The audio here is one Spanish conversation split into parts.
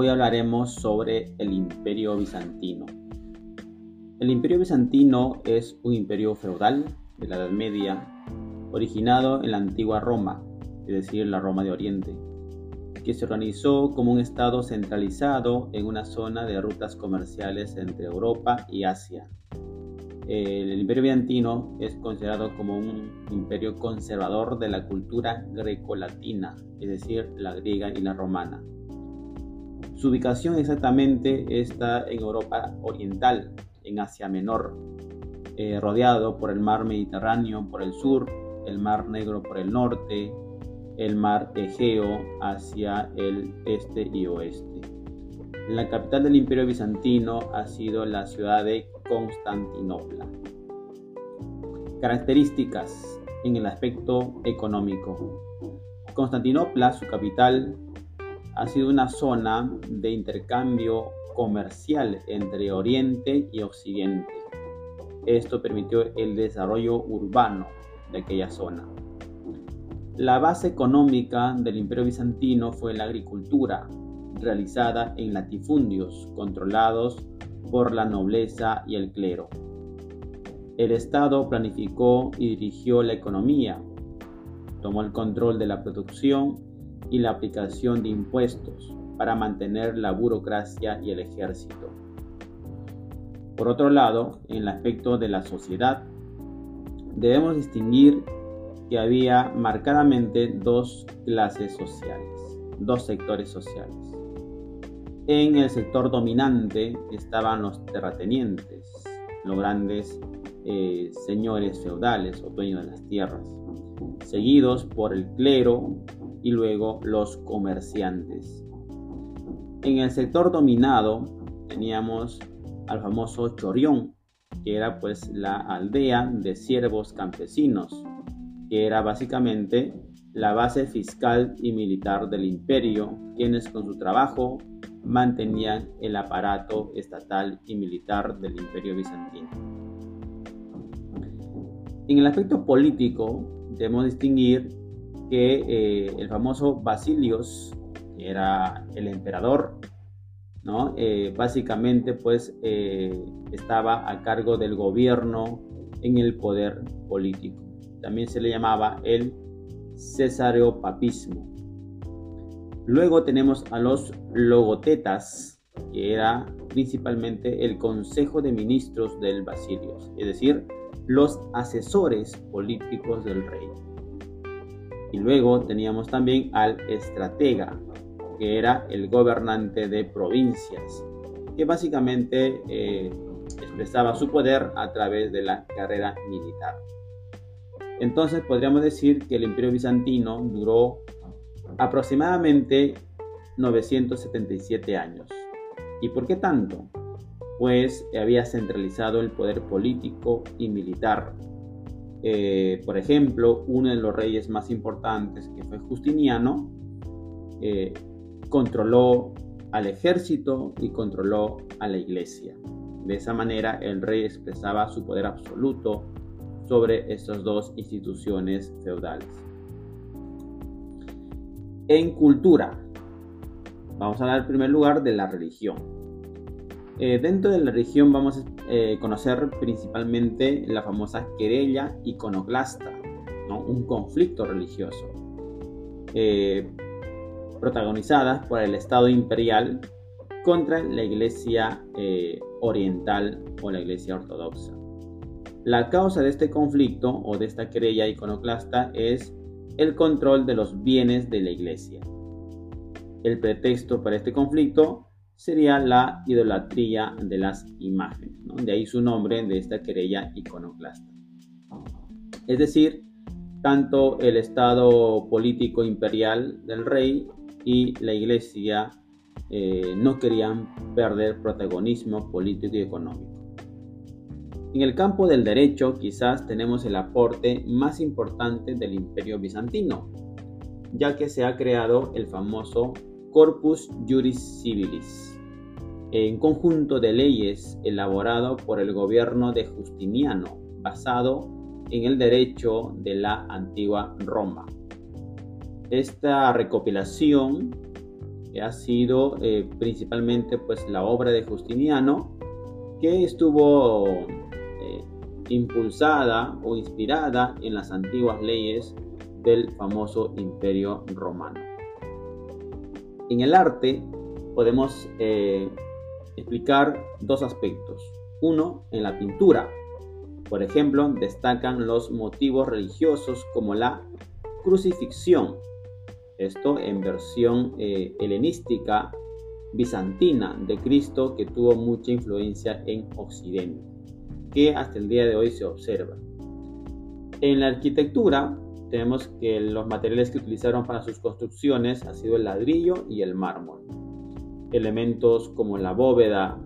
hoy hablaremos sobre el Imperio Bizantino. El Imperio Bizantino es un imperio feudal de la Edad Media, originado en la antigua Roma, es decir, la Roma de Oriente, que se organizó como un estado centralizado en una zona de rutas comerciales entre Europa y Asia. El imperio bizantino es considerado como un imperio conservador de la cultura grecolatina, es decir, la griega y la romana. Su ubicación exactamente está en Europa Oriental, en Asia Menor, eh, rodeado por el mar Mediterráneo por el sur, el mar Negro por el norte, el mar Egeo hacia el este y oeste. La capital del imperio bizantino ha sido la ciudad de Constantinopla. Características en el aspecto económico. Constantinopla, su capital, ha sido una zona de intercambio comercial entre Oriente y Occidente. Esto permitió el desarrollo urbano de aquella zona. La base económica del imperio bizantino fue la agricultura, realizada en latifundios controlados por la nobleza y el clero. El Estado planificó y dirigió la economía, tomó el control de la producción y la aplicación de impuestos para mantener la burocracia y el ejército. Por otro lado, en el aspecto de la sociedad, debemos distinguir que había marcadamente dos clases sociales, dos sectores sociales. En el sector dominante estaban los terratenientes, los grandes eh, señores feudales o dueños de las tierras, seguidos por el clero y luego los comerciantes. En el sector dominado teníamos al famoso Chorión, que era pues la aldea de siervos campesinos, que era básicamente la base fiscal y militar del imperio, quienes con su trabajo mantenían el aparato estatal y militar del imperio bizantino. En el aspecto político debemos distinguir que eh, el famoso Basilios, que era el emperador, ¿no? Eh, básicamente pues eh, estaba a cargo del gobierno en el poder político. También se le llamaba el cesareopapismo. Luego tenemos a los logotetas, que era principalmente el Consejo de Ministros del Basilios, es decir, los asesores políticos del rey. Y luego teníamos también al estratega, que era el gobernante de provincias, que básicamente eh, expresaba su poder a través de la carrera militar. Entonces podríamos decir que el imperio bizantino duró aproximadamente 977 años. ¿Y por qué tanto? Pues había centralizado el poder político y militar eh, por ejemplo, uno de los reyes más importantes, que fue Justiniano, eh, controló al ejército y controló a la iglesia. De esa manera, el rey expresaba su poder absoluto sobre estas dos instituciones feudales. En cultura, vamos a hablar en primer lugar de la religión. Eh, dentro de la región vamos a eh, conocer principalmente la famosa querella iconoclasta, un conflicto religioso, eh, por el Estado imperial contra la Iglesia oriental o la Iglesia ortodoxa. La causa de este conflicto o de esta querella iconoclasta es el control de los bienes de la Iglesia. El pretexto para este conflicto sería la idolatría de las imágenes, de ahí su nombre de esta querella iconoclasta. Es decir, tanto el estado político imperial del rey y la iglesia eh, no querían perder protagonismo político y económico. En el campo del derecho quizás tenemos el aporte más importante del imperio bizantino, ya que se ha creado el famoso Corpus Juris Civilis, un conjunto de leyes elaborado por el gobierno de Justiniano, basado en el derecho de la antigua Roma. Esta recopilación ha sido eh, principalmente pues la obra de Justiniano que estuvo eh, impulsada o inspirada en las antiguas leyes del famoso imperio romano. En el arte podemos eh, explicar dos aspectos. Uno, en la pintura. Por ejemplo, destacan los motivos religiosos como la crucifixión, esto en versión eh, helenística bizantina de Cristo que tuvo mucha influencia en Occidente, que hasta el día de hoy se observa. En la arquitectura tenemos que los materiales que utilizaron para sus construcciones ha sido el ladrillo y el mármol. Elementos como la bóveda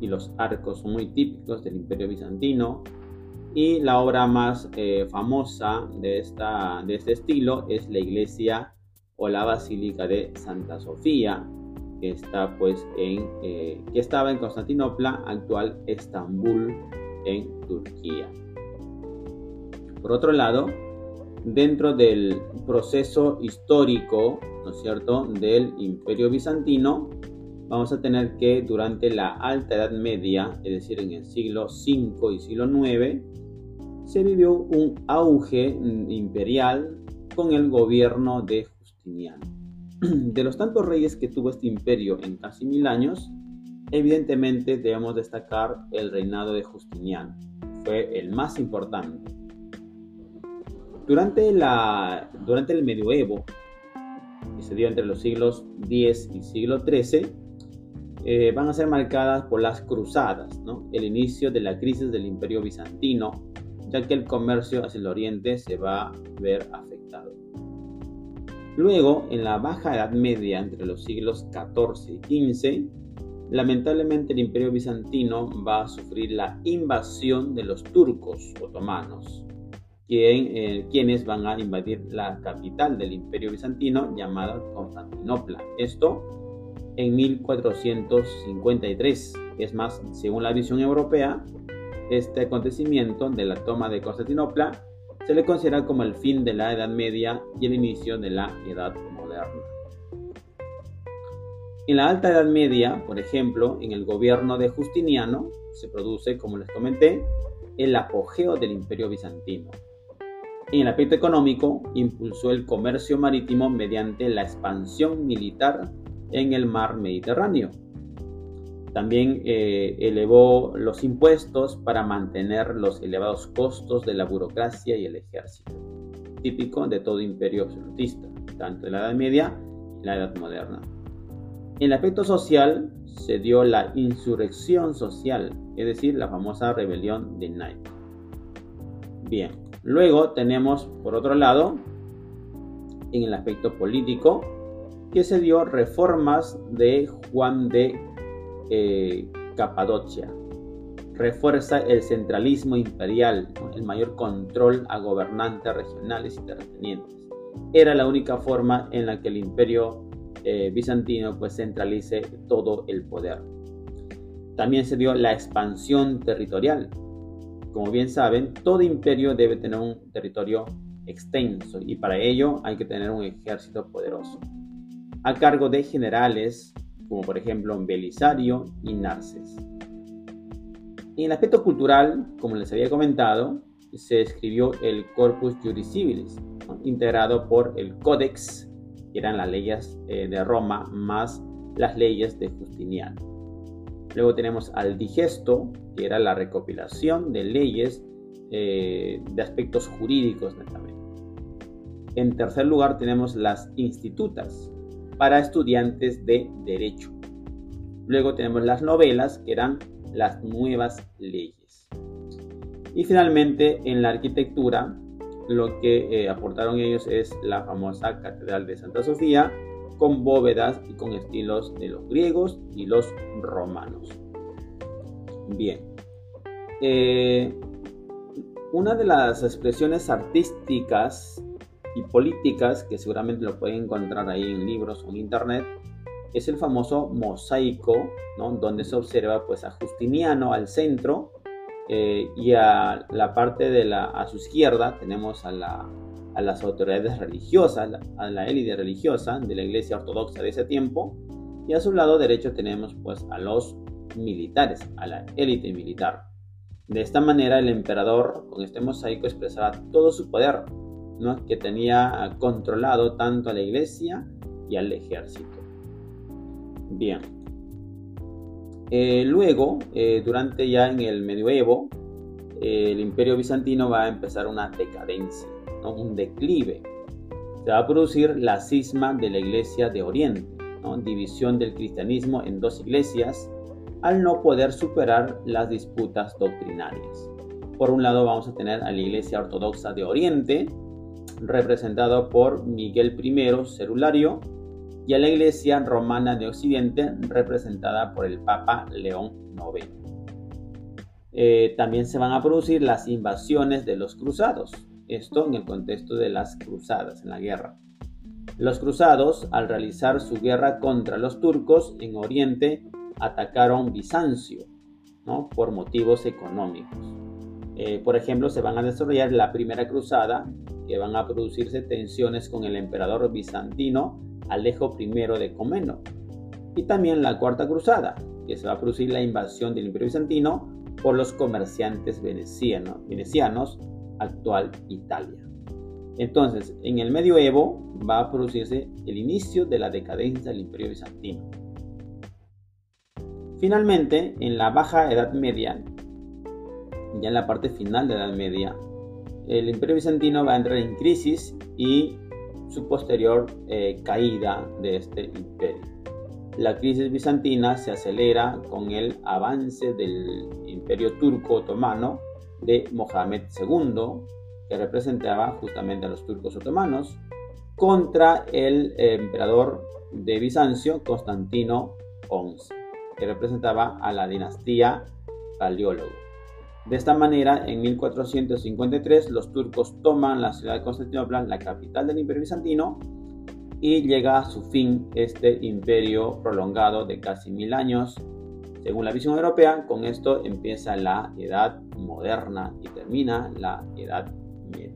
y los arcos son muy típicos del imperio bizantino, y la obra más eh, famosa de, esta, de este estilo es la iglesia o la basílica de Santa Sofía, que, está, pues, en, eh, que estaba en Constantinopla, actual Estambul, en Turquía. Por otro lado, dentro del proceso histórico, ¿no es cierto?, del imperio bizantino, vamos a tener que durante la Alta Edad Media, es decir, en el siglo V y siglo IX, se vivió un auge imperial con el gobierno de Justiniano. De los tantos reyes que tuvo este imperio en casi mil años, evidentemente debemos destacar el reinado de Justiniano. Fue el más importante. Durante, el medioevo, que se dio entre los siglos X y siglo XIII, eh, van a ser marcadas por las cruzadas, el inicio de la crisis del imperio bizantino, ya que el comercio hacia el oriente se va a ver afectado. Luego, en la Baja Edad Media, entre los siglos XIV y XV, lamentablemente el imperio bizantino va a sufrir la invasión de los turcos otomanos, eh, quienes van a invadir la capital del imperio bizantino llamada Constantinopla. Esto en 1453. Es más, según la visión europea, este acontecimiento de la toma de Constantinopla se le considera como el fin de la Edad Media y el inicio de la Edad Moderna. En la Alta Edad Media, por ejemplo, en el gobierno de Justiniano, se produce, como les comenté, el apogeo del imperio bizantino. En el aspecto económico, impulsó el comercio marítimo mediante la expansión militar en el mar Mediterráneo, también eh, elevó los impuestos para mantener los elevados costos de la burocracia y el ejército, típico de todo imperio absolutista, tanto en la Edad Media y la Edad Moderna. En el aspecto social se dio la insurrección social, es decir, la famosa rebelión de Knight. Bien, luego tenemos, por otro lado, en el aspecto político, que se dio reformas de Juan de eh, Capadocia. Refuerza el centralismo imperial, el mayor control a gobernantes regionales y terratenientes. Era la única forma en la que el imperio eh, bizantino pues, centralice todo el poder. También se dio la expansión territorial. Como bien saben, todo imperio debe tener un territorio extenso y para ello hay que tener un ejército poderoso. A cargo de generales, como por ejemplo Belisario y Narces. En el aspecto cultural, como les había comentado, se escribió el Corpus Juris Civilis, integrado por el Codex, que eran las leyes eh, de Roma, más las leyes de Justiniano. Luego tenemos al Digesto, que era la recopilación de leyes eh, de aspectos jurídicos netamente. En tercer lugar tenemos las institutas, para estudiantes de derecho. Luego tenemos las novelas, que eran las nuevas leyes. Y finalmente, en la arquitectura, lo que eh, aportaron ellos es la famosa Catedral de Santa Sofía, con bóvedas y con estilos de los griegos y los romanos. Bien. Eh, una de las expresiones artísticas y políticas, que seguramente lo pueden encontrar ahí en libros o en internet, es el famoso mosaico, ¿no? donde se observa pues, a Justiniano al centro eh, y a la parte de la, a su izquierda tenemos a la, a las autoridades religiosas, a la élite religiosa de la iglesia ortodoxa de ese tiempo, y a su lado derecho tenemos pues a los militares, a la élite militar. De esta manera el emperador con este mosaico expresaba todo su poder, ¿no? que tenía controlado tanto a la iglesia y al ejército. Bien. Eh, luego, eh, durante ya en el medioevo, eh, el imperio bizantino va a empezar una decadencia, un declive. Se va a producir la cisma de la iglesia de Oriente, división del cristianismo en dos iglesias, al no poder superar las disputas doctrinarias. Por un lado vamos a tener a la Iglesia Ortodoxa de Oriente, representado por Miguel I Cerulario, y a la Iglesia Romana de Occidente, representada por el Papa León IX. Eh, también se van a producir las invasiones de los cruzados, esto en el contexto de las cruzadas, en la guerra. Los cruzados, al realizar su guerra contra los turcos en Oriente, atacaron Bizancio, ¿no? por motivos económicos. Eh, por ejemplo, se van a desarrollar la primera cruzada, que van a producirse tensiones con el emperador bizantino Alejo I de Comeno. Y también la cuarta cruzada, que se va a producir la invasión del imperio bizantino por los comerciantes venecianos, venecianos actual Italia. Entonces, en el medioevo va a producirse el inicio de la decadencia del imperio bizantino. Finalmente, en la Baja Edad Media, ya en la parte final de la Edad Media, el Imperio Bizantino va a entrar en crisis y su posterior eh, caída de este imperio. La crisis bizantina se acelera con el avance del Imperio Turco Otomano de Mohamed II, que representaba justamente a los turcos otomanos, contra el emperador de Bizancio, Constantino XI que representaba a la dinastía Paleólogo. De esta manera, en 1453 los turcos toman la ciudad de Constantinopla, la capital del imperio bizantino, y llega a su fin este imperio prolongado de casi mil años. Según la visión europea, con esto empieza la edad moderna y termina la edad media.